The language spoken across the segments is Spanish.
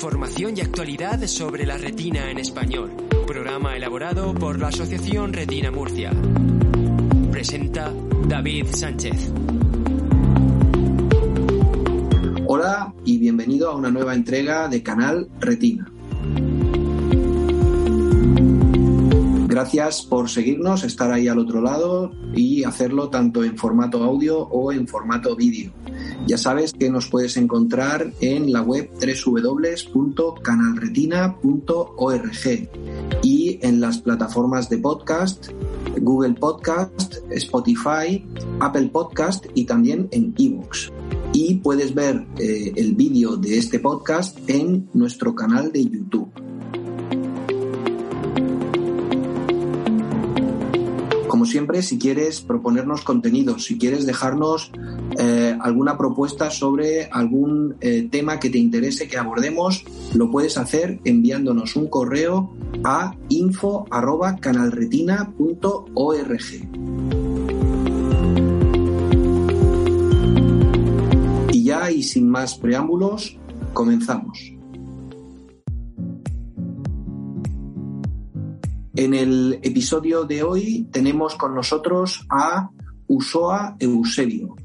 Información y actualidad sobre la retina en español. Programa elaborado por la Asociación Retina Murcia. Presenta David Sánchez. Hola y bienvenido a una nueva entrega de Canal Retina. Gracias por seguirnos, estar ahí al otro lado y hacerlo tanto en formato audio o en formato vídeo. Ya sabes que nos puedes encontrar en la web www.canalretina.org y en las plataformas de podcast, Google Podcast, Spotify, Apple Podcast y también en eBooks. Y puedes ver eh, el vídeo de este podcast en nuestro canal de YouTube. Como siempre, si quieres proponernos contenidos, si quieres dejarnos eh, alguna propuesta sobre algún eh, tema que te interese que abordemos, lo puedes hacer enviándonos un correo a info.canalretina.org. Y ya, y sin más preámbulos, comenzamos. En el episodio de hoy tenemos con nosotros a Usoa Eusebio.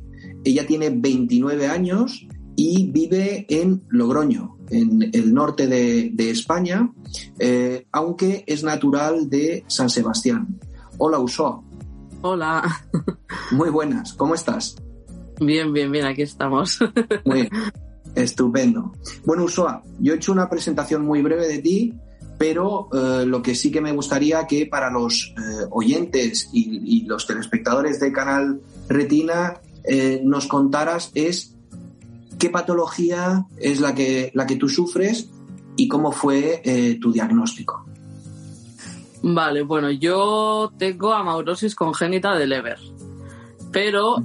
Ella tiene 29 años y vive en Logroño, en el norte de, España, eh, aunque es natural de San Sebastián. Hola, Usoa. Hola. Muy buenas, ¿cómo estás? Bien, bien, bien, aquí estamos. Muy bien, estupendo. Bueno, Usoa, yo he hecho una presentación muy breve de ti, pero eh, lo que sí que me gustaría que para los eh, oyentes y, los telespectadores de Canal Retina eh, nos contaras es qué patología es la que, la que tú sufres y cómo fue tu diagnóstico. Vale, bueno, yo tengo amaurosis congénita de Leber, pero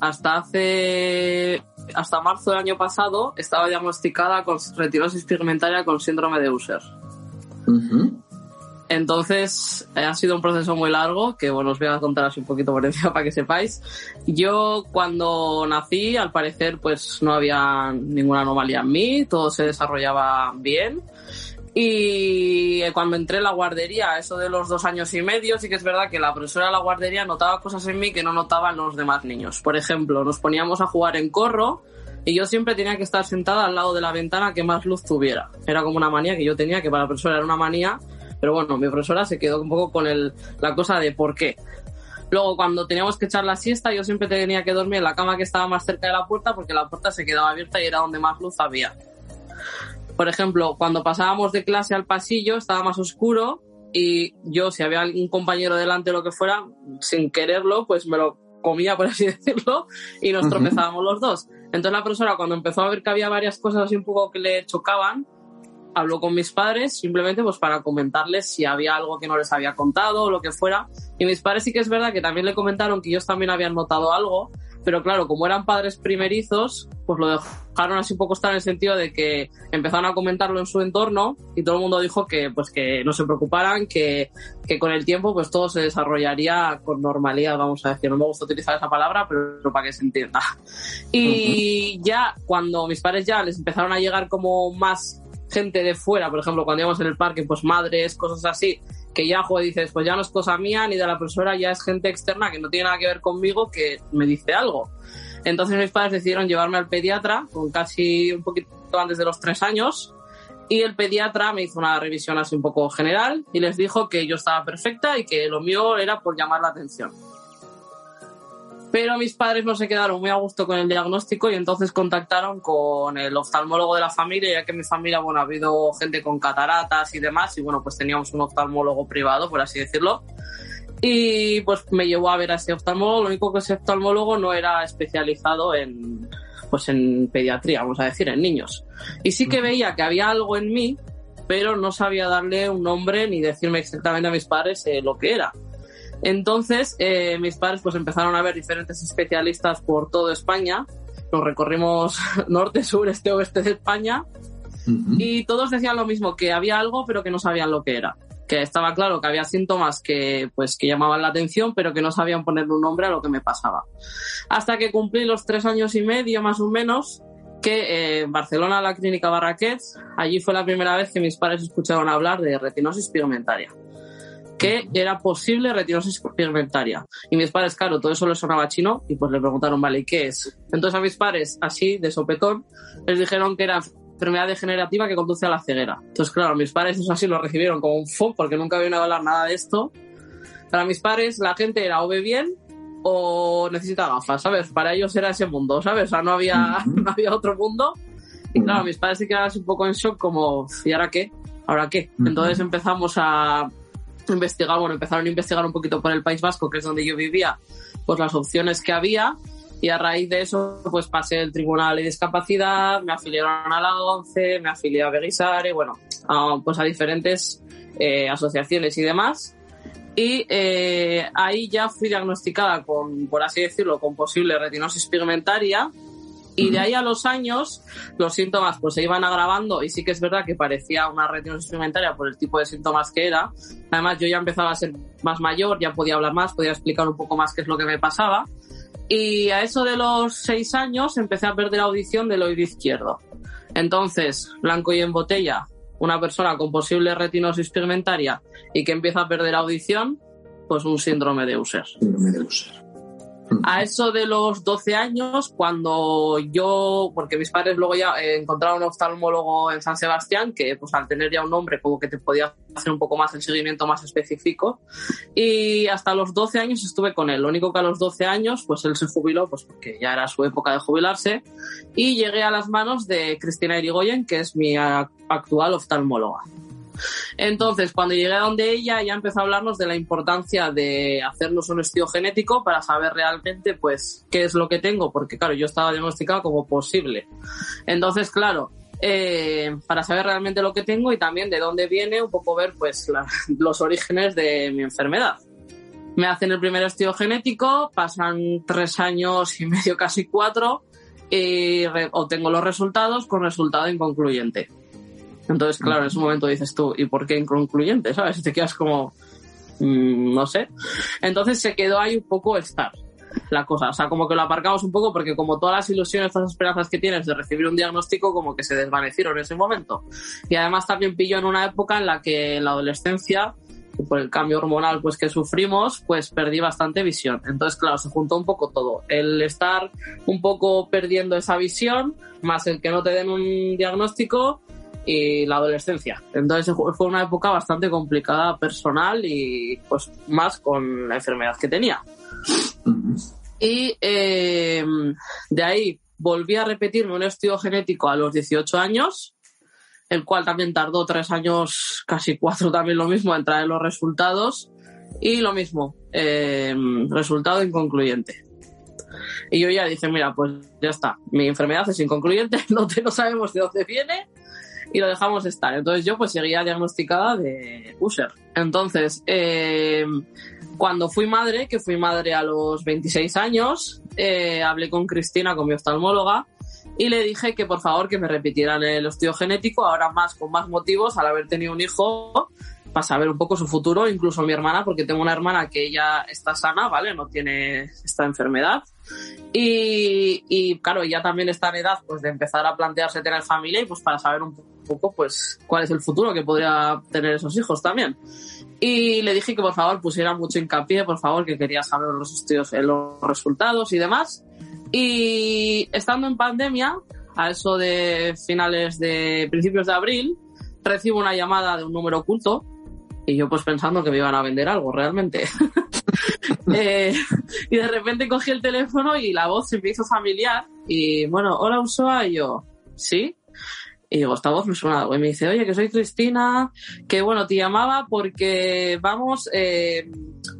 hasta hace hasta marzo del año pasado estaba diagnosticada con retinosis pigmentaria con síndrome de Usher. Entonces, ha sido un proceso muy largo, que bueno, os voy a contar así un poquito por encima para que sepáis. Yo cuando nací, al parecer, pues no había ninguna anomalía en mí, todo se desarrollaba bien. Y cuando entré en la guardería, eso de los dos años y medio, sí que es verdad que la profesora de la guardería notaba cosas en mí que no notaban los demás niños. Por ejemplo, nos poníamos a jugar en corro, y yo siempre tenía que estar sentada al lado de la ventana que más luz tuviera. Era como una manía que yo tenía, que para la profesora era una manía, pero bueno, mi profesora se quedó un poco con el, la cosa de por qué. Luego, cuando teníamos que echar la siesta, yo siempre tenía que dormir en la cama que estaba más cerca de la puerta porque la puerta se quedaba abierta y era donde más luz había. Por ejemplo, cuando pasábamos de clase al pasillo, estaba más oscuro y yo, si había algún compañero delante o lo que fuera, sin quererlo, pues me lo comía, por así decirlo, y nos tropezábamos los dos. Entonces la profesora cuando empezó a ver que había varias cosas así un poco que le chocaban, habló con mis padres simplemente pues para comentarles si había algo que no les había contado o lo que fuera. Y mis padres sí que es verdad que también le comentaron que ellos también habían notado algo, pero claro, como eran padres primerizos, pues lo dejaron así un poco estar en el sentido de que empezaron a comentarlo en su entorno y todo el mundo dijo que pues que no se preocuparan, que, que con el tiempo pues todo se desarrollaría con normalidad, vamos a decir. No me gusta utilizar esa palabra, pero para que se entienda. Y ya cuando mis padres ya les empezaron a llegar como más gente de fuera, por ejemplo, cuando íbamos en el parque, pues madres, cosas así, que ya, joder, dices, pues ya no es cosa mía ni de la profesora, ya es gente externa que no tiene nada que ver conmigo que me dice algo. Entonces mis padres decidieron llevarme al pediatra con casi un poquito antes de los tres años y el pediatra me hizo una revisión así un poco general y les dijo que yo estaba perfecta y que lo mío era por llamar la atención. Pero mis padres no se quedaron muy a gusto con el diagnóstico y entonces contactaron con el oftalmólogo de la familia, ya que en mi familia, bueno, ha habido gente con cataratas y demás, y bueno, pues teníamos un oftalmólogo privado, por así decirlo. Y pues me llevó a ver a ese oftalmólogo, lo único que ese oftalmólogo no era especializado en, pues en pediatría, vamos a decir, en niños. Y sí que veía que había algo en mí, pero no sabía darle un nombre ni decirme exactamente a mis padres eh, lo que era. Entonces, eh, mis padres pues empezaron a ver diferentes especialistas por toda España. Nos recorrimos norte, sur, este, oeste de España. Y todos decían lo mismo, que había algo, pero que no sabían lo que era. Que estaba claro que había síntomas que, pues, que llamaban la atención, pero que no sabían ponerle un nombre a lo que me pasaba. Hasta que cumplí los tres años y medio, más o menos, que eh, en Barcelona, la clínica Barraquets, allí fue la primera vez que mis padres escucharon hablar de retinosis pigmentaria que era posible retinosis pigmentaria. Y mis padres, claro, todo eso les sonaba chino y pues le preguntaron, vale, ¿y qué es? Entonces a mis padres, así, de sopetón, les dijeron que era enfermedad degenerativa que conduce a la ceguera. Entonces, claro, mis padres eso así lo recibieron como un fo porque nunca habían hablar nada de esto. Para mis padres la gente era o ve bien o necesita gafas, ¿sabes? Para ellos era ese mundo, ¿sabes? O sea, no había, no había otro mundo. Y claro, mis padres se quedaron un poco en shock como, ¿y ahora qué? ¿Ahora qué? Entonces empezamos a investigar, bueno, empezaron a investigar un poquito por el País Vasco, que es donde yo vivía, pues las opciones que había y a raíz de eso pues pasé el Tribunal de Discapacidad, me afiliaron a la ONCE, me afilié a Beguisare, bueno, a, pues a diferentes eh, asociaciones y demás. Y eh, ahí ya fui diagnosticada con, por así decirlo, con posible retinosis pigmentaria, y de ahí a los años, los síntomas pues se iban agravando y sí que es verdad que parecía una retinosis pigmentaria por el tipo de síntomas que era. Además, yo ya empezaba a ser más mayor, ya podía hablar más, podía explicar un poco más qué es lo que me pasaba. Y a eso de los seis años empecé a perder audición del oído izquierdo. Entonces, blanco y en botella, una persona con posible retinosis pigmentaria y que empieza a perder audición, pues un síndrome de Usher. Síndrome de Usher. A eso de los 12 años, cuando yo, porque mis padres luego ya eh, encontraron un oftalmólogo en San Sebastián, que pues al tener ya un nombre como que te podía hacer un poco más el seguimiento más específico. Y hasta los 12 años estuve con él. Lo único que a los 12 años, pues él se jubiló, pues porque ya era su época de jubilarse. Y llegué a las manos de Cristina Irigoyen, que es mi actual oftalmóloga. Entonces, cuando llegué a donde ella, ya empezó a hablarnos de la importancia de hacernos un estudio genético para saber realmente, pues, qué es lo que tengo, porque claro, yo estaba diagnosticado como posible. Entonces, claro, eh, para saber realmente lo que tengo y también de dónde viene, un poco ver, pues, los orígenes de mi enfermedad. Me hacen el primer estudio genético, pasan tres años y medio, casi cuatro, y obtengo los resultados con resultado inconcluyente. Entonces, claro, en ese momento dices tú, ¿y por qué inconcluyente? ¿Sabes? Te quedas como, mm, no sé. Entonces se quedó ahí un poco estar la cosa. O sea, como que lo aparcamos un poco porque como todas las ilusiones, todas las esperanzas que tienes de recibir un diagnóstico, como que se desvanecieron en ese momento. Y además también pilló en una época en la que la adolescencia, por el cambio hormonal pues que sufrimos, pues perdí bastante visión. Entonces, claro, se juntó un poco todo. El estar un poco perdiendo esa visión, más el que no te den un diagnóstico, y la adolescencia. Entonces fue una época bastante complicada personal y pues más con la enfermedad que tenía. Y eh, de ahí volví a repetirme un estudio genético a los 18 años, el cual también tardó tres años, casi cuatro también lo mismo, en traer los resultados. Y lo mismo, eh, resultado inconcluyente. Y yo ya dije, mira, pues ya está, mi enfermedad es inconcluyente, no, no sabemos de dónde viene, y lo dejamos estar. Entonces yo pues seguía diagnosticada de Usher. Entonces, eh, cuando fui madre, que fui madre a los 26 años, eh, hablé con Cristina, con mi oftalmóloga, y le dije que por favor que me repitieran el estudio genético, ahora más con más motivos, al haber tenido un hijo, para saber un poco su futuro, incluso mi hermana, porque tengo una hermana que ella está sana, ¿vale? No tiene esta enfermedad. Y, y claro, ella también está en edad pues de empezar a plantearse tener familia y pues para saber un poco pues cuál es el futuro que podría tener esos hijos también. Y le dije que por favor pusiera mucho hincapié, por favor, que quería saber los estudios, eh, los resultados y demás. Y estando en pandemia, a eso de finales de principios de abril, recibo una llamada de un número oculto y yo pues pensando que me iban a vender algo realmente. Eh, y de repente cogí el teléfono y la voz se me hizo familiar y bueno, hola Usoa y yo, ¿sí? Y digo, esta voz me suena algo. Y me dice, oye, que soy Cristina, que bueno, te llamaba porque vamos, eh,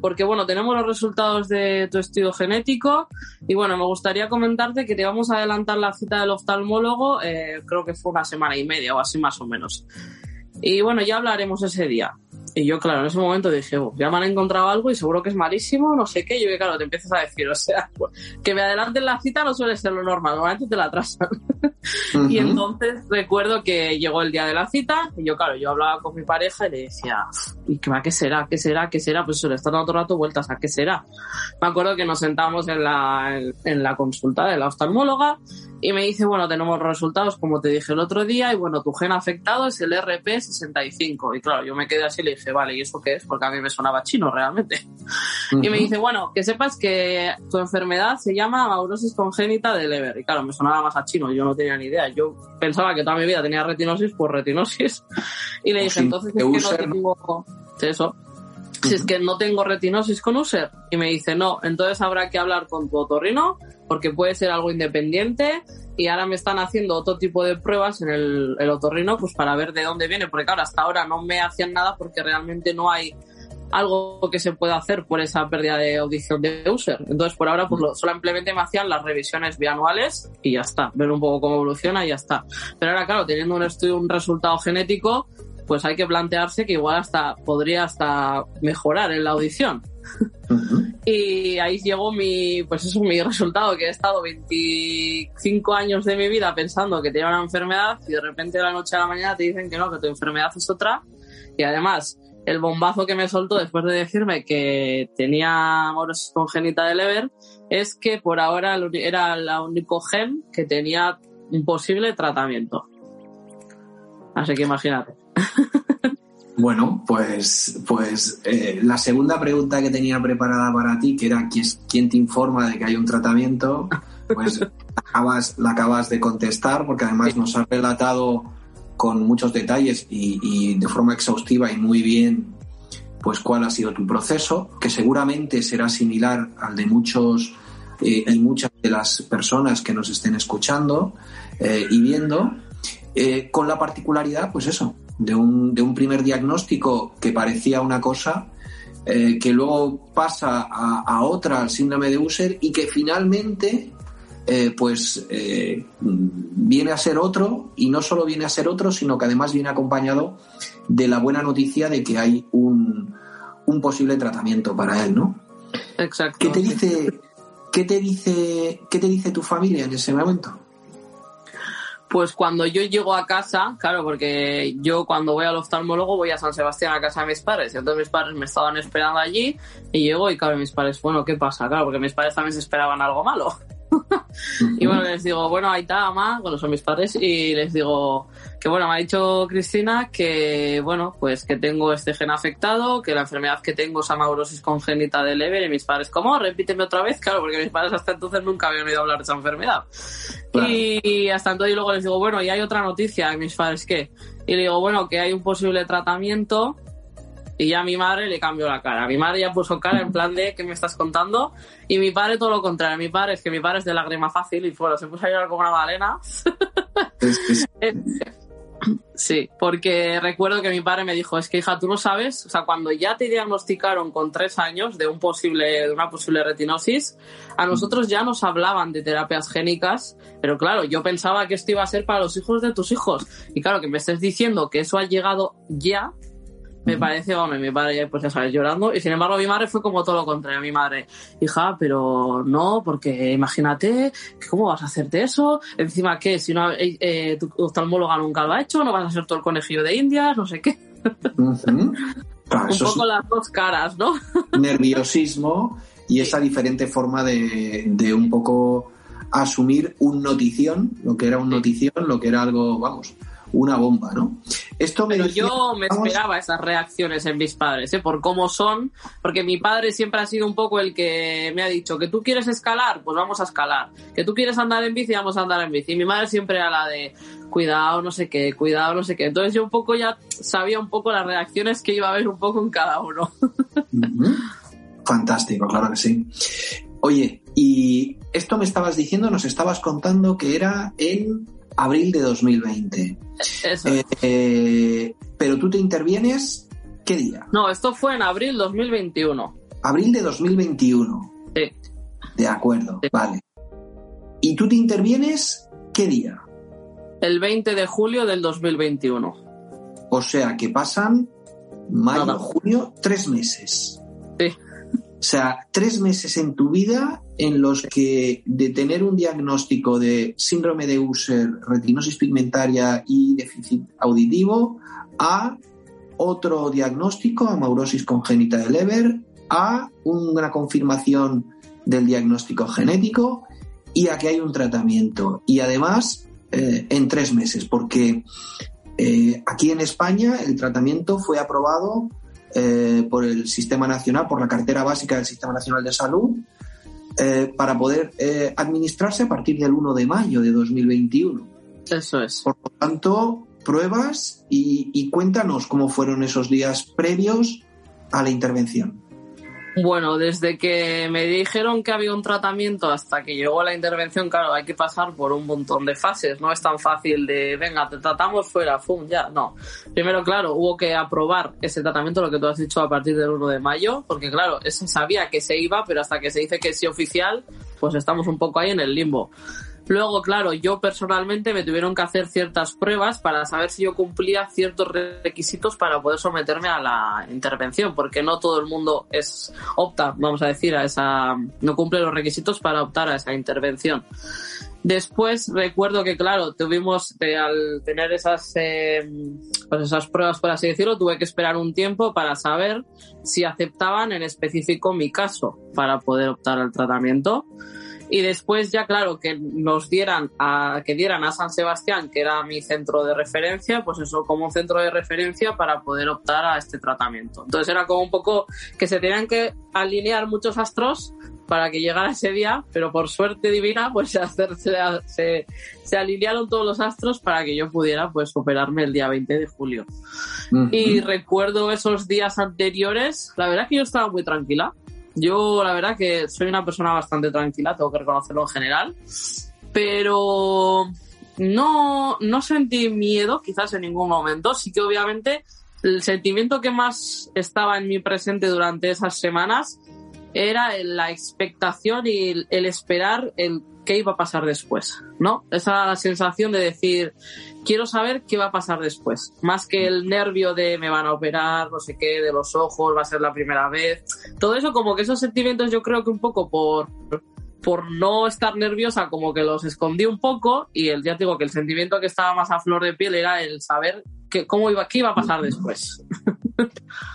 porque bueno, tenemos los resultados de tu estudio genético y bueno, me gustaría comentarte que te vamos a adelantar la cita del oftalmólogo, eh, creo que fue una semana y media o así más o menos. Y bueno, ya hablaremos ese día. Y yo, claro, en ese momento dije, ya me han encontrado algo y seguro que es malísimo, no sé qué. Y yo, claro, te empiezas a decir, o sea, que me adelanten la cita no suele ser lo normal, normalmente te la atrasan. Y entonces recuerdo que llegó el día de la cita y yo, claro, yo hablaba con mi pareja y le decía, ¿y qué, qué será? ¿Qué será? ¿Qué será? Pues se le está dando todo rato vueltas a qué será. Me acuerdo que nos sentamos en la, en la consulta de la oftalmóloga y me dice, bueno, tenemos resultados como te dije el otro día y bueno, tu gen afectado es el RP65. Y claro, yo me quedé así y le dije, vale, ¿y eso qué es? Porque a mí me sonaba chino realmente. Y me dice, bueno, que sepas que tu enfermedad se llama amaurosis congénita de Leber. Y claro, me sonaba más a chino, yo no tenía ni idea. Yo pensaba que toda mi vida tenía retinosis por retinosis. Y le dije, entonces es que no tengo... Eso. Si es que no tengo retinosis con user. Y me dice, no, entonces habrá que hablar con tu otorrino porque puede ser algo independiente y ahora me están haciendo otro tipo de pruebas en el, el otorrino pues para ver de dónde viene, porque claro, hasta ahora no me hacían nada porque realmente no hay algo que se pueda hacer por esa pérdida de audición de user. Entonces, por ahora, pues lo, solamente me hacían las revisiones bianuales y ya está, ver un poco cómo evoluciona y ya está. Pero ahora, claro, teniendo un estudio, un resultado genético, pues hay que plantearse que igual hasta podría hasta mejorar en la audición. Y ahí llegó mi, pues eso, mi resultado, que he estado 25 años de mi vida pensando que tenía una enfermedad y de repente de la noche a la mañana te dicen que no, que tu enfermedad es otra. Y además, el bombazo que me soltó después de decirme que tenía amorosis congénita de Leber es que por ahora era el único gen que tenía un posible tratamiento. Así que imagínate. Bueno, pues, pues eh, la segunda pregunta que tenía preparada para ti, que era quién te informa de que hay un tratamiento, pues la acabas, la acabas de contestar, porque además nos has relatado con muchos detalles y, de forma exhaustiva y muy bien, pues cuál ha sido tu proceso, que seguramente será similar al de muchos eh, y muchas de las personas que nos estén escuchando eh, y viendo, con la particularidad, pues eso, de un, de un primer diagnóstico que parecía una cosa, eh, que luego pasa a, otra, al síndrome de User, y que finalmente eh, pues eh, viene a ser otro, y no solo viene a ser otro, sino que además viene acompañado de la buena noticia de que hay un, un posible tratamiento para él, ¿no? Exacto. ¿Qué te dice, qué te dice, qué te dice tu familia en ese momento? Pues cuando yo llego a casa, claro, porque yo cuando voy al oftalmólogo voy a San Sebastián a casa de mis padres, y entonces mis padres me estaban esperando allí y llego y claro, mis padres, bueno, ¿qué pasa? Claro, porque mis padres también se esperaban algo malo. Y bueno, les digo, bueno, ahí está, mamá, bueno, son mis padres, y les digo que bueno, me ha dicho Cristina que, bueno, pues que tengo este gen afectado, que la enfermedad que tengo es amaurosis congénita de Leber, y mis padres, ¿cómo? Repíteme otra vez, claro, porque mis padres hasta entonces nunca habían oído hablar de esa enfermedad. Y hasta entonces luego les digo, bueno, y hay otra noticia, y mis padres, ¿qué? Y le digo, bueno, que hay un posible tratamiento y ya a mi madre le cambió la cara. Mi madre ya puso cara en plan de ¿qué me estás contando? Y mi padre todo lo contrario. Mi padre es que mi padre es de lágrima fácil y bueno, se puso a llorar como una balena. Sí, porque recuerdo que mi padre me dijo, es que hija, tú no sabes, o sea, cuando ya te diagnosticaron con tres años de un posible, de una posible retinosis, a nosotros ya nos hablaban de terapias génicas, pero claro, yo pensaba que esto iba a ser para los hijos de tus hijos. Y claro, que me estés diciendo que eso ha llegado ya, me parece, hombre, mi padre ya, pues ya sabes, llorando. Y sin embargo, mi madre fue como todo lo contrario. Mi madre, hija, pero no, porque imagínate, ¿cómo vas a hacerte eso? Encima, ¿qué? Si no, eh, eh, tu oftalmóloga nunca lo ha hecho, no vas a ser todo el conejillo de Indias, no sé qué. un poco las dos caras, ¿no? nerviosismo y esa diferente forma de, de un poco asumir un notición, lo que era un notición, lo que era algo, vamos, una bomba, ¿no? Esto Pero yo me esperaba esas reacciones en mis padres, ¿eh? por cómo son, porque mi padre siempre ha sido un poco el que me ha dicho que tú quieres escalar, pues vamos a escalar, que tú quieres andar en bici, vamos a andar en bici. Y mi madre siempre era la de cuidado, no sé qué, cuidado, no sé qué. Entonces yo un poco ya sabía un poco las reacciones que iba a haber un poco en cada uno. Fantástico, claro que sí. Oye, y esto me estabas diciendo, nos estabas contando que era en abril de 2020. Eso. Eh, pero tú te intervienes, ¿qué día? No, esto fue en abril 2021. Abril de 2021. Sí. De acuerdo, vale. ¿Y tú te intervienes qué día? El 20 de julio del 2021. O sea que pasan mayo, junio, tres meses. O sea, tres meses en tu vida en los que de tener un diagnóstico de síndrome de Usher, retinosis pigmentaria y déficit auditivo a otro diagnóstico, amaurosis congénita de Leber, a una confirmación del diagnóstico genético y a que hay un tratamiento. Y además eh, en tres meses, porque eh, aquí en España el tratamiento fue aprobado eh, por el Sistema Nacional, por la cartera básica del Sistema Nacional de Salud, para poder administrarse a partir del 1 de mayo de 2021. Eso es. Por lo tanto, pruebas y cuéntanos cómo fueron esos días previos a la intervención. Bueno, desde que me dijeron que había un tratamiento hasta que llegó la intervención, claro, hay que pasar por un montón de fases. No es tan fácil de, venga, te tratamos fuera, fum, ya. No. Primero, claro, hubo que aprobar ese tratamiento, lo que tú has dicho a partir del 1 de mayo, porque claro, eso sabía que se iba, pero hasta que se dice que sí oficial, pues estamos un poco ahí en el limbo. Luego, claro, yo personalmente me tuvieron que hacer ciertas pruebas para saber si yo cumplía ciertos requisitos para poder someterme a la intervención, porque no todo el mundo es opta, vamos a decir, a esa, no cumple los requisitos para optar a esa intervención. Después recuerdo que, claro, tuvimos, al tener esas, eh, pues esas pruebas, por así decirlo, tuve que esperar un tiempo para saber si aceptaban en específico mi caso para poder optar al tratamiento y después ya claro que nos dieran a que dieran a San Sebastián que era mi centro de referencia pues eso como centro de referencia para poder optar a este tratamiento. Entonces era como un poco que se tenían que alinear muchos astros para que llegara ese día pero por suerte divina pues se, se, se alinearon todos los astros para que yo pudiera pues operarme el día 20 de julio. Y recuerdo esos días anteriores la verdad que yo estaba muy tranquila yo, la verdad, que soy una persona bastante tranquila, tengo que reconocerlo en general, pero no, no sentí miedo, quizás en ningún momento. Sí que, obviamente, el sentimiento que más estaba en mi presente durante esas semanas era la expectación y el esperar el qué iba a pasar después, ¿no? Esa sensación de decir, quiero saber qué va a pasar después, más que el nervio de me van a operar, no sé qué, de los ojos, va a ser la primera vez. Todo eso, como que esos sentimientos yo creo que un poco por, por no estar nerviosa, como que los escondí un poco y el, ya digo que el sentimiento que estaba más a flor de piel era el saber que, cómo iba, qué iba a pasar después.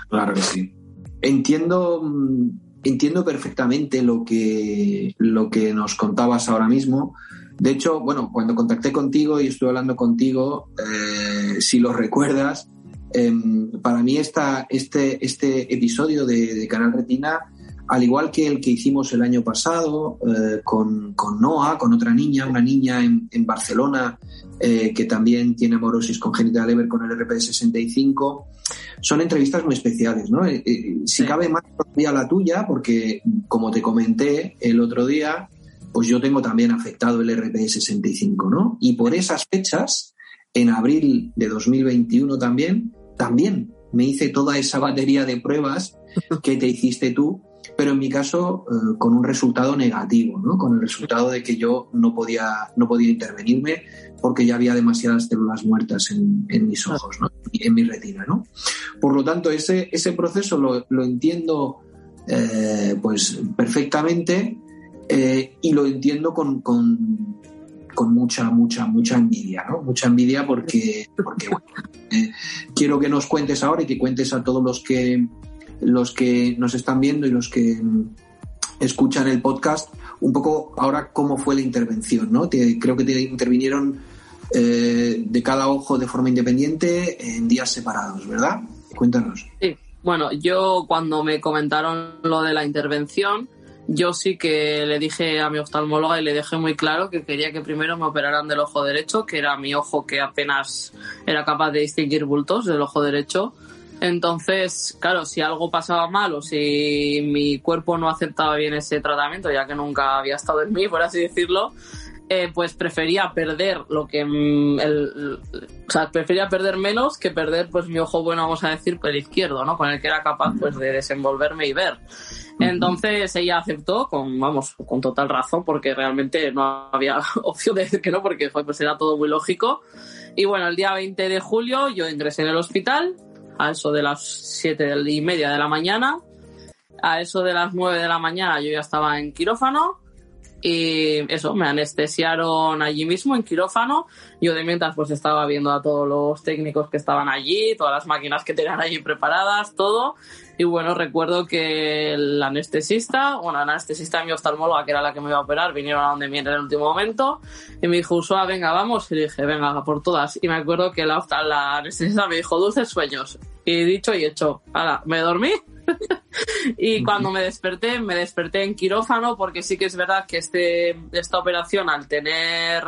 Claro que sí. Entiendo mm, entiendo perfectamente lo que, lo que nos contabas ahora mismo. De hecho, bueno, cuando contacté contigo y estuve hablando contigo, eh, si lo recuerdas, em, para mí esta, este, este episodio de, Canal Retina, al igual que el que hicimos el año pasado eh, con, con, Noah, con otra niña, una niña en, en Barcelona eh, que también tiene amorosis congénita Leber con el RP65, son entrevistas muy especiales, ¿no? Eh, eh, si cabe más todavía la tuya, porque como te comenté el otro día, pues yo tengo también afectado el RP65, ¿no? Y por esas fechas, en abril de 2021 también, también me hice toda esa batería de pruebas que te hiciste tú, pero en mi caso eh, con un resultado negativo, ¿no? Con el resultado de que yo no podía, no podía intervenirme porque ya había demasiadas células muertas en, mis ojos, ¿no? en mi retina. ¿no? Por lo tanto, ese, ese proceso lo, lo entiendo eh, pues perfectamente eh, y lo entiendo con, con, con, mucha, mucha, mucha envidia, ¿no? Mucha envidia porque, porque quiero que nos cuentes ahora y que cuentes a todos los que, los que nos están viendo y los que escuchan el podcast un poco ahora cómo fue la intervención, ¿no? creo que te intervinieron eh, de cada ojo de forma independiente en días separados, ¿verdad? Cuéntanos. Sí, bueno, yo cuando me comentaron lo de la intervención, yo sí que le dije a mi oftalmóloga y le dejé muy claro que quería que primero me operaran del ojo derecho, que era mi ojo que apenas era capaz de distinguir bultos del ojo derecho. Entonces, claro, si algo pasaba mal o si mi cuerpo no aceptaba bien ese tratamiento, ya que nunca había estado en mí, por así decirlo, eh, pues prefería perder lo que mm, el, o sea, prefería perder menos que perder pues mi ojo bueno, vamos a decir, por el izquierdo, ¿no? Con el que era capaz pues de desenvolverme y ver. Entonces ella aceptó con, vamos, con total razón, porque realmente no había opción de decir que no, porque pues era todo muy lógico. Y bueno, el día 20 de julio yo ingresé en el hospital, a eso de las 7 y media de la mañana. a eso de las 9 de la mañana yo ya estaba en quirófano y eso, me anestesiaron allí mismo en quirófano. Yo de mientras pues estaba viendo a todos los técnicos que estaban allí, todas las máquinas que tenían allí preparadas, todo. Y bueno, recuerdo que el anestesista, bueno, el anestesista mi oftalmóloga, que era la que me iba a operar, vinieron a donde viene en el último momento y me dijo, Usua, venga, vamos. Y dije, venga, por todas. Y me acuerdo que la, la anestesista me dijo, dulces sueños. Y dicho y hecho, ahora, me dormí y cuando me desperté, me desperté en quirófano porque sí que es verdad que este, esta operación al tener,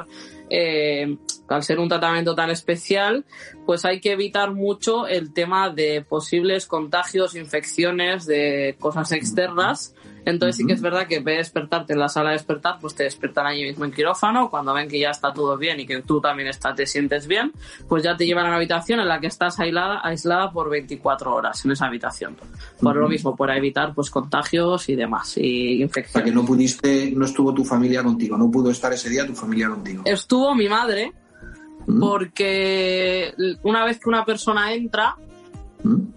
eh, al ser un tratamiento tan especial, pues hay que evitar mucho el tema de posibles contagios, infecciones, de cosas externas entonces sí que es verdad que en vez de despertarte en la sala de despertar, pues te despertan allí mismo en quirófano. Cuando ven que ya está todo bien y que tú también está, te sientes bien, pues ya te llevan a una habitación en la que estás aislada, aislada por 24 horas en esa habitación. Por lo mismo, para evitar pues contagios y demás, y infecciones. Para que no pudiste, no estuvo tu familia contigo, no pudo estar ese día tu familia contigo. Estuvo mi madre, porque una vez que una persona entra,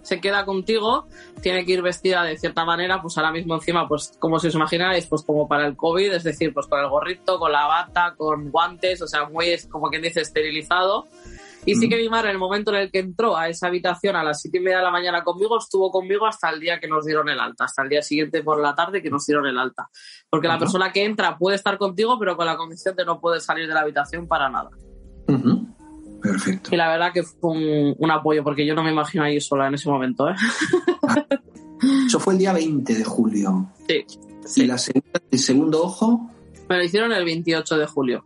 se queda contigo, tiene que ir vestida de cierta manera, pues ahora mismo encima, pues como si os imagináis, pues como para el COVID, es decir, pues con el gorrito, con la bata, con guantes, o sea, muy, como quien dice, esterilizado. Y sí que mi madre, en el momento en el que entró a esa habitación a las siete y media de la mañana conmigo, estuvo conmigo hasta el día que nos dieron el alta, hasta el día siguiente por la tarde que nos dieron el alta. Porque la persona que entra puede estar contigo, pero con la condición de no poder salir de la habitación para nada. Perfecto. Y la verdad que fue un, apoyo, porque yo no me imagino ahí sola en ese momento. ¿eh? Eso fue el día 20 de julio. Sí. ¿Y la el segundo ojo? Me lo hicieron el 28 de julio.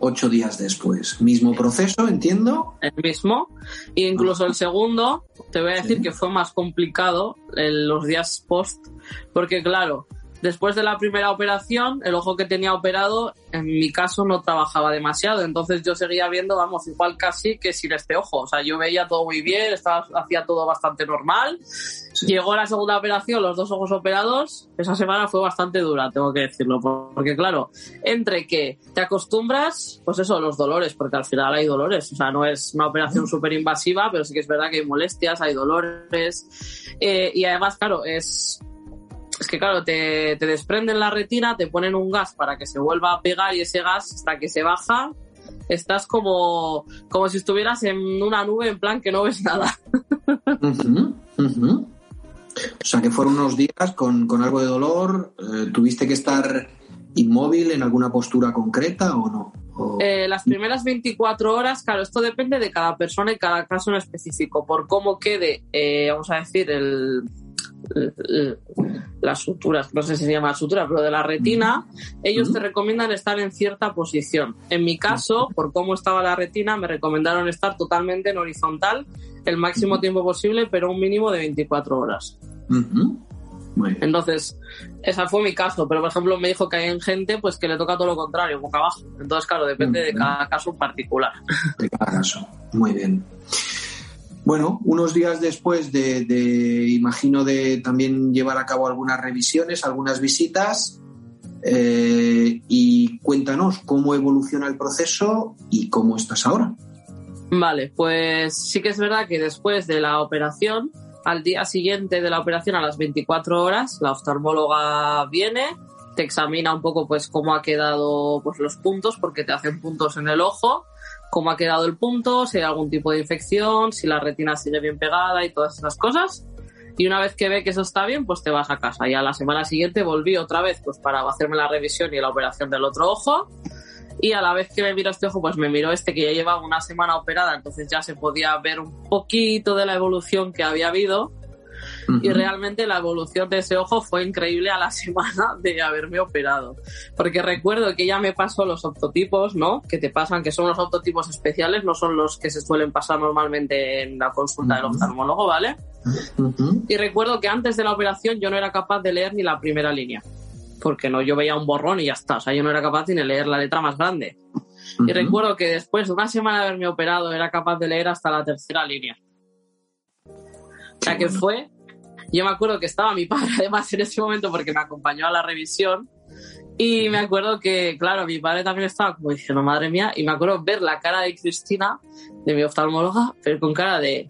Ocho días después. Mismo proceso, entiendo. El mismo. E incluso el segundo, te voy a decir que fue más complicado en los días post, porque claro, Después de la primera operación, el ojo que tenía operado, en mi caso, no trabajaba demasiado. Entonces yo seguía viendo, vamos, igual casi que sin este ojo. O sea, yo veía todo muy bien, estaba, hacía todo bastante normal. Llegó la segunda operación, los dos ojos operados. Esa semana fue bastante dura, tengo que decirlo. Porque claro, entre que te acostumbras, pues eso, los dolores, porque al final hay dolores. O sea, no es una operación súper invasiva, pero sí que es verdad que hay molestias, hay dolores. Eh, y además, claro, es es que claro, te, te, desprenden la retina, te ponen un gas para que se vuelva a pegar y ese gas hasta que se baja, estás como, como si estuvieras en una nube en plan que no ves nada. O sea que fueron unos días con, algo de dolor, eh, ¿tuviste que estar inmóvil en alguna postura concreta o no? Eh, las primeras 24 horas, claro, esto depende de cada persona y cada caso en específico, por cómo quede, eh, vamos a decir, el, las suturas, no sé si se llama sutura, pero de la retina, ellos te recomiendan estar en cierta posición. En mi caso, por cómo estaba la retina, me recomendaron estar totalmente en horizontal el máximo tiempo posible, pero un mínimo de 24 horas. Entonces, ese fue mi caso, pero por ejemplo me dijo que hay gente pues que le toca todo lo contrario, boca abajo. Entonces, claro, depende de cada caso en particular. De cada caso. Muy bien. Bueno, unos días después de, imagino, de también llevar a cabo algunas revisiones, algunas visitas, eh, y cuéntanos cómo evoluciona el proceso y cómo estás ahora. Vale, pues sí que es verdad que después de la operación, al día siguiente de la operación a las 24 horas, la oftalmóloga viene, te examina un poco pues cómo ha quedado pues los puntos, porque te hacen puntos en el ojo cómo ha quedado el punto, si hay algún tipo de infección, si la retina sigue bien pegada y todas esas cosas. Y una vez que ve que eso está bien, pues te vas a casa. Y a la semana siguiente volví otra vez pues para hacerme la revisión y la operación del otro ojo. Y a la vez que me miró este ojo, pues me miró este que ya llevaba una semana operada, entonces ya se podía ver un poquito de la evolución que había habido y realmente la evolución de ese ojo fue increíble a la semana de haberme operado. Porque recuerdo que ya me pasó los octotipos, ¿no? Que te pasan, que son los octotipos especiales, no son los que se suelen pasar normalmente en la consulta del oftalmólogo, ¿vale? Y recuerdo que antes de la operación yo no era capaz de leer ni la primera línea. Porque no, yo veía un borrón y ya está. O sea, yo no era capaz ni de leer la letra más grande. Y recuerdo que después de una semana de haberme operado era capaz de leer hasta la tercera línea. O sea que fue yo me acuerdo que estaba mi padre además en ese momento porque me acompañó a la revisión y me acuerdo que, claro, mi padre también estaba como diciendo, madre mía, y me acuerdo ver la cara de Cristina, de mi oftalmóloga, pero con cara de...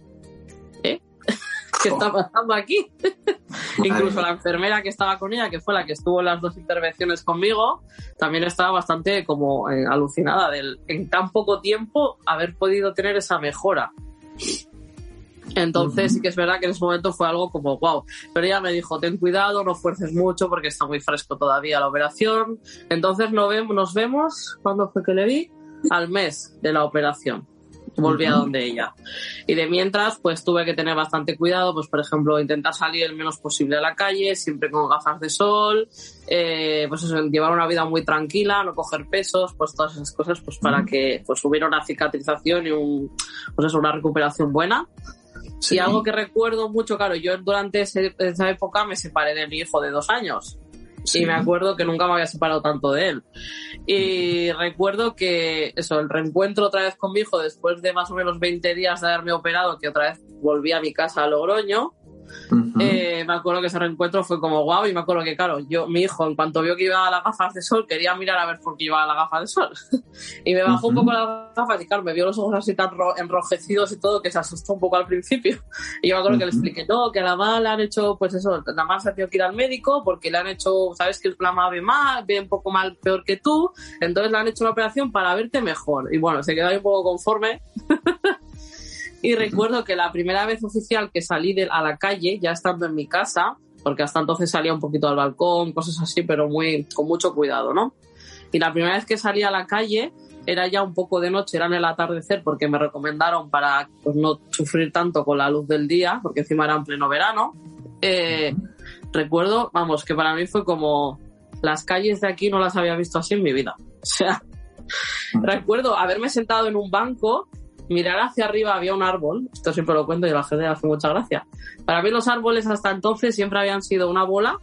¿Eh? ¿qué está pasando aquí? Incluso la enfermera que estaba con ella, que fue la que estuvo en las dos intervenciones conmigo, también estaba bastante como eh, alucinada del en tan poco tiempo haber podido tener esa mejora. Entonces sí que es verdad que en ese momento fue algo como wow. Pero ella me dijo, ten cuidado, no fuerces mucho porque está muy fresco todavía la operación. Entonces nos vemos, nos vemos, ¿cuándo fue que le vi? Al mes de la operación volví a donde ella. Y de mientras, pues tuve que tener bastante cuidado, pues por ejemplo, intentar salir el menos posible a la calle, siempre con gafas de sol, eh, pues eso, llevar una vida muy tranquila, no coger pesos, pues todas esas cosas, pues para que pues hubiera una cicatrización y un, pues eso, una recuperación buena. Y algo que recuerdo mucho, claro, yo durante esa época me separé de mi hijo de dos años. Y me acuerdo que nunca me había separado tanto de él. Y recuerdo que eso, el reencuentro otra vez con mi hijo después de más o menos 20 días de haberme operado, que otra vez volví a mi casa a Logroño, eh, me acuerdo que ese reencuentro fue como guau y me acuerdo que, claro, yo, mi hijo, en cuanto vio que iba a las gafas de sol, quería mirar a ver por qué iba a las gafas de sol. y me bajó un poco las gafas y, claro, me vio los ojos así tan enrojecidos y todo que se asustó un poco al principio. Y yo me acuerdo que le expliqué, no, que a la mamá le han hecho, pues eso, la mamá se ha tenido que ir al médico porque le han hecho, sabes que la mamá ve mal, ve un poco mal, peor que tú, entonces le han hecho la operación para verte mejor. Y bueno, se quedó ahí un poco conforme. Y recuerdo que la primera vez oficial que salí de, a la calle, ya estando en mi casa, porque hasta entonces salía un poquito al balcón, cosas así, pero muy, con mucho cuidado, ¿no? Y la primera vez que salí a la calle era ya un poco de noche, era en el atardecer, porque me recomendaron para pues, no sufrir tanto con la luz del día, porque encima era en pleno verano. Eh, recuerdo, vamos, que para mí fue como las calles de aquí no las había visto así en mi vida. O sea, recuerdo haberme sentado en un banco mirar hacia arriba había un árbol, esto siempre lo cuento y la gente hace mucha gracia. Para mí los árboles hasta entonces siempre habían sido una bola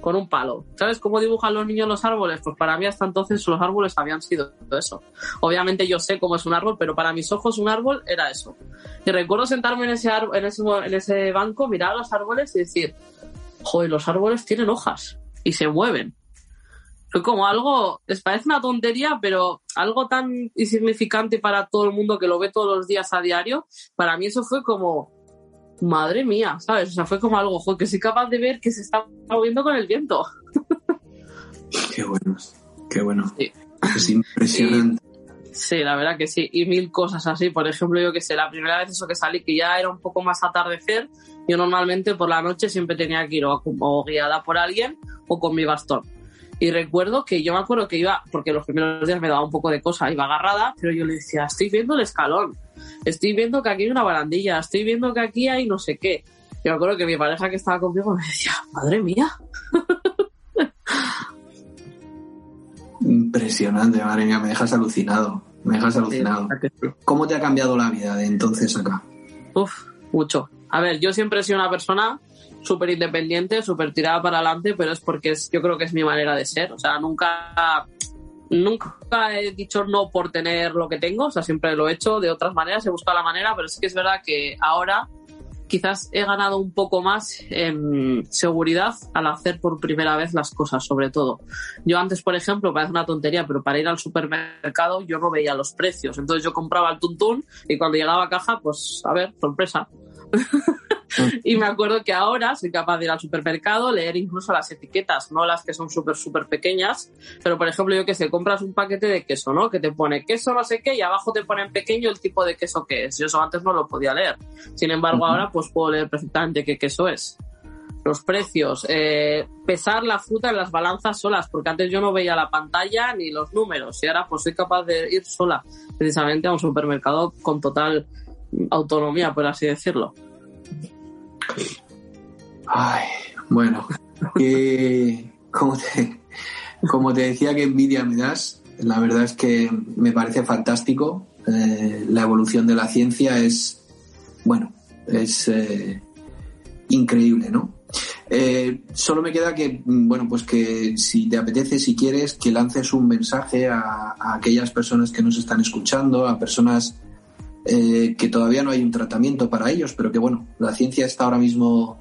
con un palo. ¿Sabes cómo dibujan los niños los árboles? Pues para mí hasta entonces los árboles habían sido eso. Obviamente yo sé cómo es un árbol, pero para mis ojos un árbol era eso. Y recuerdo sentarme en ese, en ese, en ese banco, mirar a los árboles y decir, joder, los árboles tienen hojas y se mueven. Fue como algo, les parece una tontería, pero algo tan insignificante para todo el mundo que lo ve todos los días a diario, para mí eso fue como, madre mía, ¿sabes? O sea, fue como algo, joder, que soy capaz de ver que se está moviendo con el viento. Qué bueno, qué bueno. Es impresionante. Sí, la verdad que sí. Y mil cosas así. Por ejemplo, yo que sé, la primera vez eso que salí, que ya era un poco más atardecer, yo normalmente por la noche siempre tenía que ir o guiada por alguien o con mi bastón. Y recuerdo que yo me acuerdo que iba, porque los primeros días me daba un poco de cosa, iba agarrada, pero yo le decía, estoy viendo el escalón, estoy viendo que aquí hay una barandilla, estoy viendo que aquí hay no sé qué. Y me acuerdo que mi pareja que estaba conmigo me decía, madre mía. Impresionante, madre mía, me dejas alucinado, me dejas alucinado. ¿Cómo te ha cambiado la vida de entonces acá? Uf, mucho. A ver, yo siempre he sido una persona súper independiente, súper tirada para adelante, pero es porque es, yo creo que es mi manera de ser. O sea, nunca, nunca he dicho no por tener lo que tengo, o sea, siempre lo he hecho de otras maneras, he buscado la manera, pero sí que es verdad que ahora quizás he ganado un poco más en seguridad al hacer por primera vez las cosas, sobre todo. Yo antes, por ejemplo, parece una tontería, pero para ir al supermercado yo no veía los precios. Entonces yo compraba el tuntún y cuando llegaba a caja, pues, a ver, sorpresa. y me acuerdo que ahora soy capaz de ir al supermercado, leer incluso las etiquetas, no las que son súper, súper pequeñas, pero por ejemplo, yo que sé, compras un paquete de queso, ¿no? Que te pone queso no sé qué y abajo te pone en pequeño el tipo de queso que es. Yo eso antes no lo podía leer. Sin embargo, ahora pues puedo leer perfectamente qué queso es los precios, eh, pesar la fruta en las balanzas solas, porque antes yo no veía la pantalla ni los números y ahora pues soy capaz de ir sola precisamente a un supermercado con total autonomía, por así decirlo. Ay, bueno, como, te, como te decía, que envidia me das. La verdad es que me parece fantástico. Eh, la evolución de la ciencia es, bueno, es eh, increíble, ¿no? Eh, solo me queda que, bueno, pues que si te apetece, si quieres, que lances un mensaje a, a aquellas personas que nos están escuchando, a personas eh, que todavía no hay un tratamiento para ellos, pero que bueno, la ciencia está ahora mismo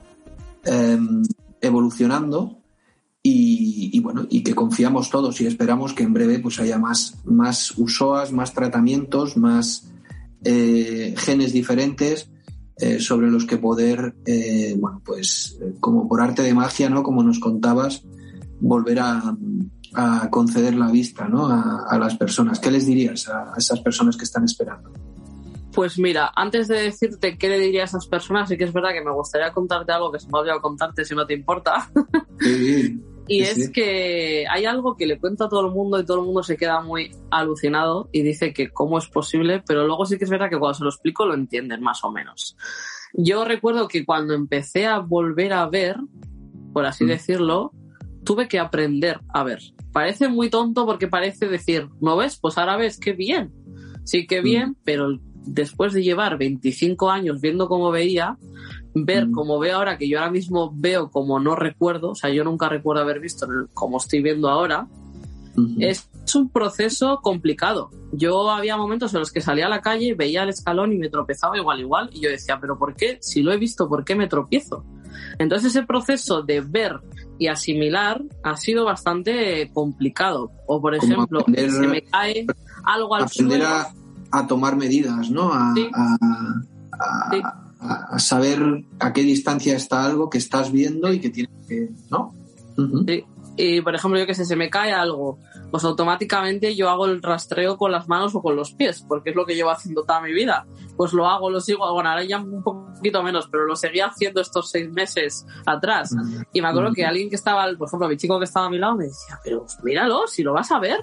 em, evolucionando y, bueno, y que confiamos todos y esperamos que en breve pues haya más, más USOAS, más tratamientos, más eh, genes diferentes eh, sobre los que poder, bueno, pues como por arte de magia, ¿no? Como nos contabas, volver a, conceder la vista, ¿no? A, las personas. ¿Qué les dirías a esas personas que están esperando? Pues mira, antes de decirte qué le diría a esas personas, sí que es verdad que me gustaría contarte algo que se me ha olvidado contarte si no te importa. Sí, y sí, es que hay algo que le cuento a todo el mundo y todo el mundo se queda muy alucinado y dice que cómo es posible, pero luego sí que es verdad que cuando se lo explico lo entienden más o menos. Yo recuerdo que cuando empecé a volver a ver, por así Mm. decirlo, tuve que aprender a ver. Parece muy tonto porque parece decir, ¿no ves? Pues ahora ves, qué bien. Sí, qué bien, pero después de llevar 25 años viendo cómo veía, ver Mm. como veo ahora, que yo ahora mismo veo como no recuerdo, o sea, yo nunca recuerdo haber visto como estoy viendo ahora, es un proceso complicado. Yo había momentos en los que salía a la calle, veía el escalón y me tropezaba igual, igual, y yo decía, pero ¿por qué? Si lo he visto, ¿por qué me tropiezo? Entonces ese proceso de ver y asimilar ha sido bastante complicado. O por ejemplo, aprender- se me cae algo al suelo. a, a tomar medidas, ¿no? A, Sí. a- a- Sí. a- saber a qué distancia está algo que estás viendo y que tienes que, ¿no? Ujú. Sí. Y por ejemplo, yo que sé, se me cae algo, pues automáticamente yo hago el rastreo con las manos o con los pies, porque es lo que llevo haciendo toda mi vida. Pues lo hago, lo sigo, bueno, ahora ya un poquito menos, pero lo seguía haciendo estos seis meses atrás. Y me acuerdo que alguien que estaba, por ejemplo, mi chico que estaba a mi lado me decía, pero míralo, si lo vas a ver.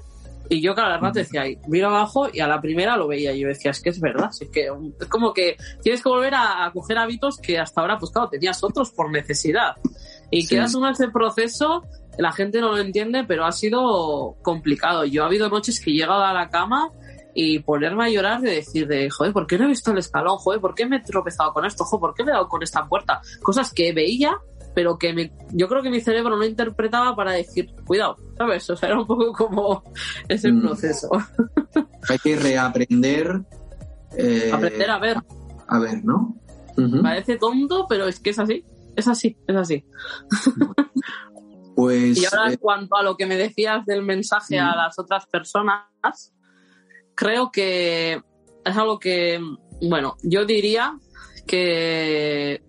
Y yo cada rato decía, "Ay, miro abajo y a la primera lo veía. Y yo decía, es que es verdad, es que um, es como que tienes que volver a, a coger hábitos que hasta ahora, pues claro, tenías otros por necesidad. Y Sí. quedas uno en ese proceso, la gente no lo entiende, pero ha sido complicado. Yo ha habido noches que he llegado a la cama y ponerme a llorar de decir de, joder, ¿por qué no he visto el escalón? Joder, ¿por qué me he tropezado con esto? Joder, ¿por qué me he dado con esta puerta? Cosas que veía, pero que me- yo creo que mi cerebro no interpretaba para decir, cuidado, ¿sabes? O sea, era un poco como ese Mm. proceso. Hay que reaprender eh, Aprender a ver. a ver, ¿no? Parece tonto, pero es que es así. Es así, es así. Pues Y ahora, eh, en cuanto a lo que me decías del mensaje a las otras personas, creo que es algo que, bueno, yo diría que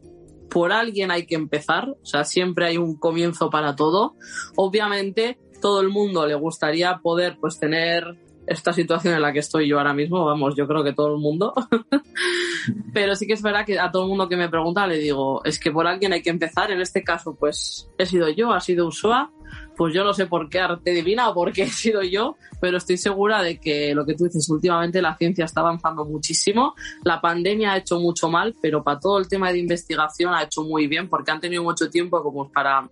por alguien hay que empezar, o sea, siempre hay un comienzo para todo. Obviamente, todo el mundo le gustaría poder, pues, tener esta situación en la que estoy yo ahora mismo, vamos, yo creo que todo el mundo. Pero sí que es verdad que a todo el mundo que me pregunta le digo, es que por alguien hay que empezar. En este caso, pues he sido yo, ha sido Usua. Pues yo no sé por qué arte divina o por qué he sido yo, pero estoy segura de que lo que tú dices, últimamente la ciencia está avanzando muchísimo. La pandemia ha hecho mucho mal, pero para todo el tema de investigación ha hecho muy bien porque han tenido mucho tiempo como para,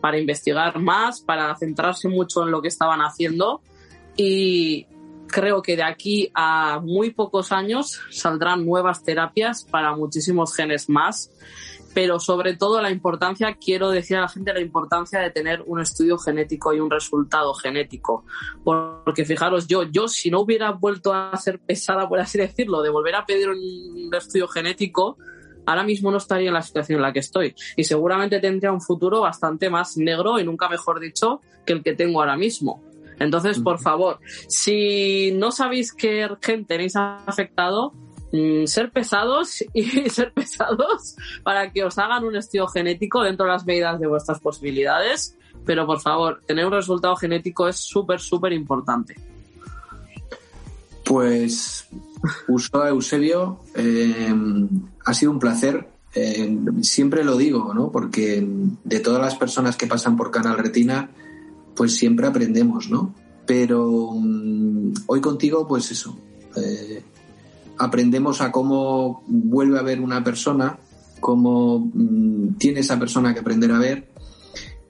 para investigar más, para centrarse mucho en lo que estaban haciendo y creo que de aquí a muy pocos años saldrán nuevas terapias para muchísimos genes más, pero sobre todo la importancia, quiero decir a la gente la importancia de tener un estudio genético y un resultado genético, porque fijaros yo, yo si no hubiera vuelto a ser pesada, por así decirlo, de volver a pedir un estudio genético, ahora mismo no estaría en la situación en la que estoy. Y seguramente tendría un futuro bastante más negro y nunca mejor dicho que el que tengo ahora mismo. Entonces, por favor, si no sabéis qué gen tenéis afectado, mm, ser pesados y ser pesados para que os hagan un estudio genético dentro de las medidas de vuestras posibilidades. Pero por favor, tener un resultado genético es súper, súper importante. Pues, Usoa Eusebio, eh, ha sido un placer. Eh, siempre lo digo, ¿no? Porque de todas las personas que pasan por Canal Retina, pues siempre aprendemos, ¿no? Pero mm, hoy contigo, pues eso, eh, aprendemos a cómo vuelve a ver una persona, cómo mm, tiene esa persona que aprender a ver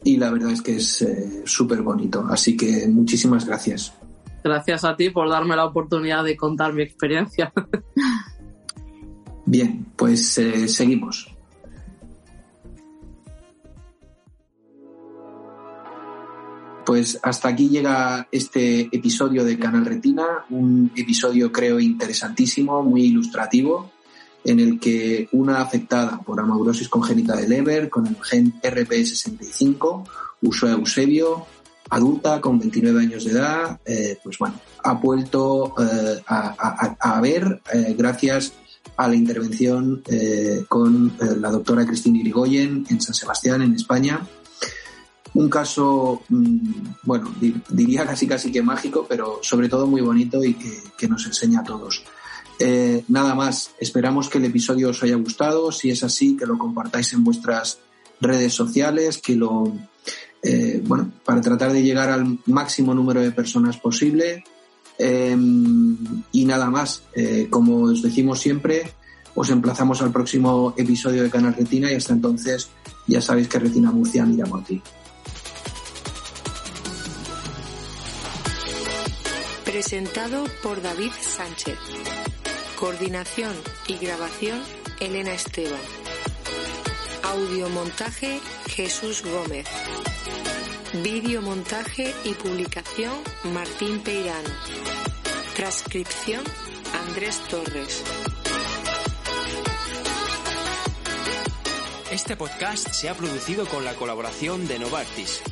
y la verdad es que es eh, súper bonito. Así que muchísimas gracias. Gracias a ti por darme la oportunidad de contar mi experiencia. Bien, pues eh, seguimos. Pues hasta aquí llega este episodio de Canal Retina, un episodio creo interesantísimo, muy ilustrativo, en el que una afectada por amaurosis congénita de Leber con el gen RP65, usó Eusebio, adulta con 29 años de edad, eh, pues bueno, ha vuelto eh, a, a, ver eh, gracias a la intervención con la doctora Cristina Irigoyen en San Sebastián, en España. Un caso, mm, bueno, diría casi casi que mágico, pero sobre todo muy bonito y que, nos enseña a todos. Eh, nada más, esperamos que el episodio os haya gustado. Si es así, que lo compartáis en vuestras redes sociales, que lo, bueno, para tratar de llegar al máximo número de personas posible. Em, y nada más, eh, como os decimos siempre, os emplazamos al próximo episodio de Canal Retina y hasta entonces ya sabéis que Retina Murcia mira por ti. Presentado por David Sánchez. Coordinación y grabación Elena Esteban. Audiomontaje Jesús Gómez. Videomontaje y publicación Martín Peirano. Transcripción Andrés Torres. Este podcast se ha producido con la colaboración de Novartis